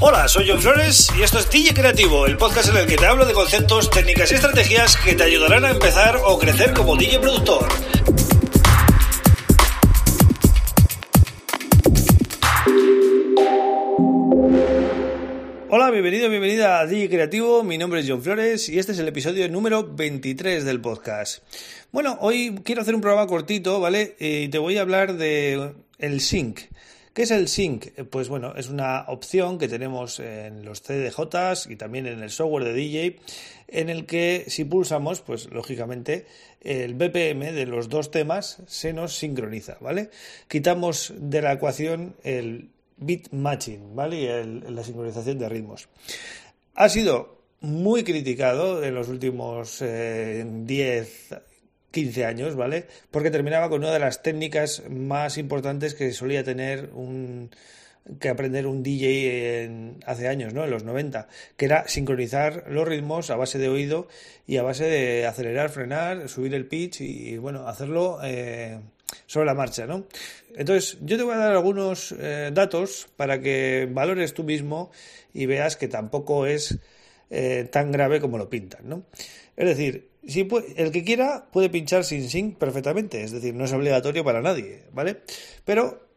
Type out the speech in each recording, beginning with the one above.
Hola, soy John Flores y esto es DJ Creativo, el podcast en el que te hablo de conceptos, técnicas y estrategias que te ayudarán a empezar o crecer como DJ productor. Hola, bienvenido, bienvenida a DJ Creativo. Mi nombre es John Flores y este es el episodio número 23 del podcast. Bueno, hoy quiero hacer un programa cortito, ¿vale? Y te voy a hablar de el sync. ¿Qué es el sync? Eh, pues bueno, es una opción que tenemos en los CDJs y también en el software de DJ, en el que si pulsamos, pues lógicamente el BPM de los dos temas se nos sincroniza, ¿vale? Quitamos de la ecuación el beat matching, ¿vale? Y la sincronización de ritmos. Ha sido muy criticado en los últimos 10 eh, 15 años, ¿vale? Porque terminaba con una de las técnicas más importantes que solía tener un que aprender un DJ hace años, ¿no? En los 90, que era sincronizar los ritmos a base de oído y a base de acelerar, frenar, subir el pitch y, bueno, hacerlo eh, sobre la marcha, ¿no? Entonces, yo te voy a dar algunos eh, datos para que valores tú mismo y veas que tampoco es eh, tan grave como lo pintan, ¿no? Es decir, si el que quiera puede pinchar sin sync perfectamente, es decir, no es obligatorio para nadie, ¿vale? Pero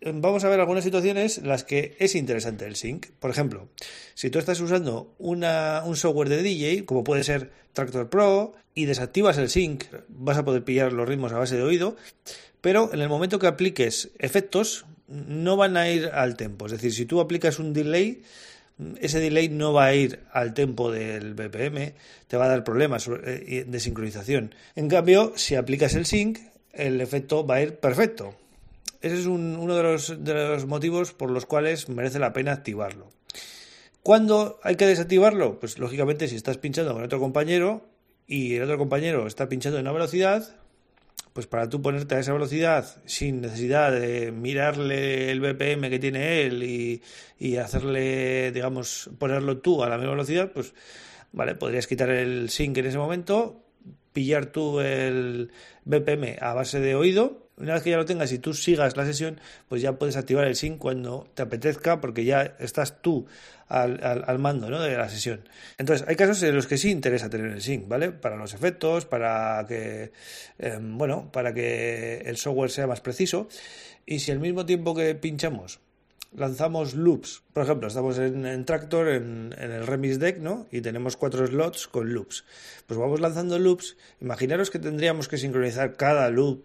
eh, vamos a ver algunas situaciones en las que es interesante el sync. Por ejemplo, si tú estás usando un software de DJ, como puede ser Tractor Pro, y desactivas el sync, vas a poder pillar los ritmos a base de oído, pero en el momento que apliques efectos, no van a ir al tempo. Es decir, si tú aplicas un delay, ese delay no va a ir al tempo del BPM, te va a dar problemas eh, de sincronización. En cambio, si aplicas el sync, el efecto va a ir perfecto. Ese es uno de los, de los motivos por los cuales merece la pena activarlo. ¿Cuándo hay que desactivarlo? Pues lógicamente si estás pinchando con otro compañero y el otro compañero está pinchando en una velocidad, pues para tú ponerte a esa velocidad sin necesidad de mirarle el BPM que tiene él y, y hacerle, digamos, ponerlo tú a la misma velocidad, pues vale, podrías quitar el sync en ese momento, pillar tú el BPM a base de oído una vez que ya lo tengas y tú sigas la sesión, pues ya puedes activar el sync cuando te apetezca porque ya estás tú al, al, mando ¿no? de la sesión. Entonces, hay casos en los que sí interesa tener el sync, ¿vale? Para los efectos, para que, em, bueno, para que el software sea más preciso. Y si al mismo tiempo que pinchamos lanzamos loops. Por ejemplo, estamos en, Tractor, en, el Remix Deck, ¿no? Y tenemos cuatro slots con loops. Pues vamos lanzando loops. Imaginaros que tendríamos que sincronizar cada loop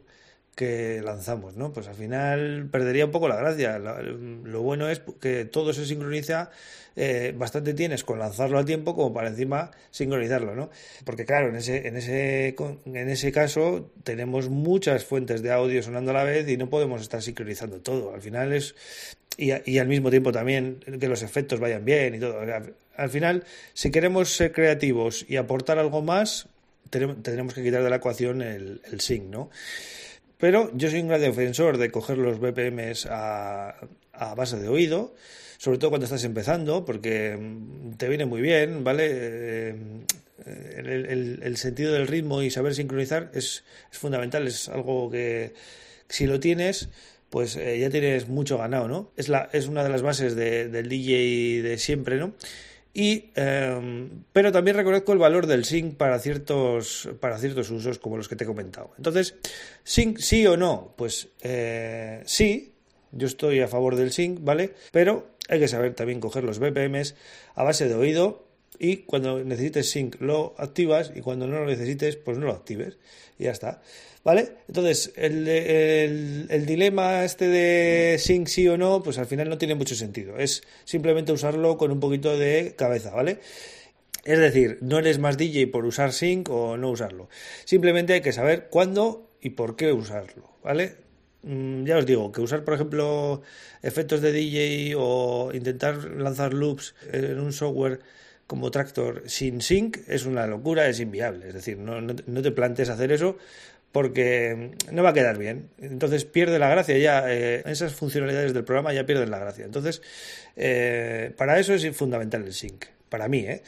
que lanzamos, ¿no? Pues al final perdería un poco la gracia. Lo, bueno es que todo se sincroniza, eh, bastante tienes con lanzarlo a tiempo como para encima sincronizarlo, ¿no? Porque claro, en ese, en ese, en ese caso tenemos muchas fuentes de audio sonando a la vez y no podemos estar sincronizando todo. Al final es... Y, y al mismo tiempo también que los efectos vayan bien y todo. Al final, si queremos ser creativos y aportar algo más, tendremos que quitar de la ecuación el, el sync, ¿no? Pero yo soy un gran defensor de coger los BPMs a, a base de oído, sobre todo cuando estás empezando, porque mm, te viene muy bien, ¿vale? Eh, el, sentido del ritmo y saber sincronizar es, es, fundamental, es algo que si lo tienes, pues eh, ya tienes mucho ganado, ¿no? Es, la, es una de las bases de, del DJ de siempre, ¿no? Em, pero también reconozco el valor del sync para ciertos, para ciertos usos como los que te he comentado. Entonces, sync sí o no, pues eh, sí, yo estoy a favor del sync, ¿vale? Pero hay que saber también coger los BPMs a base de oído y cuando necesites sync lo activas y cuando no lo necesites pues no lo actives y ya está. ¿Vale? Entonces, el, el, dilema este de sync sí o no, pues al final no tiene mucho sentido. Es simplemente usarlo con un poquito de cabeza, ¿vale? Es decir, no eres más DJ por usar sync o no usarlo. Simplemente hay que saber cuándo y por qué usarlo, ¿vale? Mm, ya os digo, que usar, por ejemplo, efectos de DJ o intentar lanzar loops en un software como Tractor sin sync es una locura, es inviable. Es decir, no, no, te plantes hacer eso porque no va a quedar bien. Entonces pierde la gracia ya, eh, esas funcionalidades del programa ya pierden la gracia. Entonces, eh, para eso es fundamental el sync, para mí. ¿eh?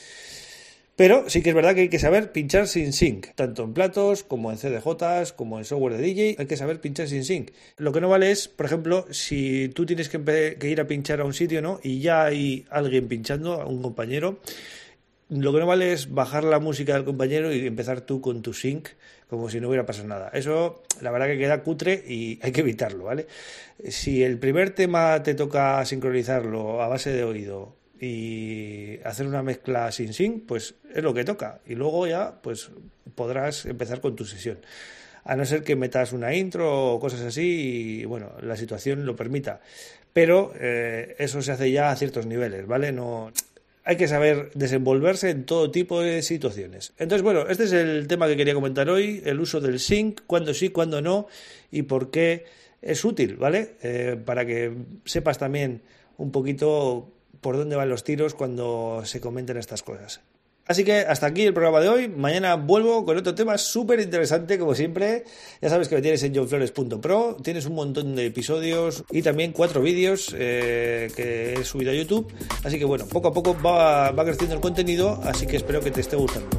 Pero sí que es verdad que hay que saber pinchar sin sync, tanto en platos como en CDJs, como en software de DJ, hay que saber pinchar sin sync. Lo que no vale es, por ejemplo, si tú tienes que, ir a pinchar a un sitio, ¿no? Y ya hay alguien pinchando, un compañero, lo que no vale es bajar la música del compañero y empezar tú con tu sync como si no hubiera pasado nada. Eso, la verdad que queda cutre y hay que evitarlo, ¿vale? Si el primer tema te toca sincronizarlo a base de oído y hacer una mezcla sin sync, pues es lo que toca. Y luego ya, pues podrás empezar con tu sesión. A no ser que metas una intro o cosas así y, bueno, la situación lo permita. Pero eh, eso se hace ya a ciertos niveles, ¿vale? No, hay que saber desenvolverse en todo tipo de situaciones. Entonces, bueno, este es el tema que quería comentar hoy, el uso del sync, cuándo sí, cuándo no y por qué es útil, ¿vale? Eh, para que sepas también un poquito por dónde van los tiros cuando se comenten estas cosas. Así que hasta aquí el programa de hoy. Mañana vuelvo con otro tema súper interesante, como siempre. Ya sabes que me tienes en johnflores.pro. Tienes un montón de episodios y también cuatro vídeos eh, que he subido a YouTube. Así que bueno, poco a poco va, va creciendo el contenido, así que espero que te esté gustando.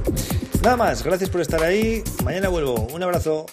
Nada más, gracias por estar ahí. Mañana vuelvo. Un abrazo.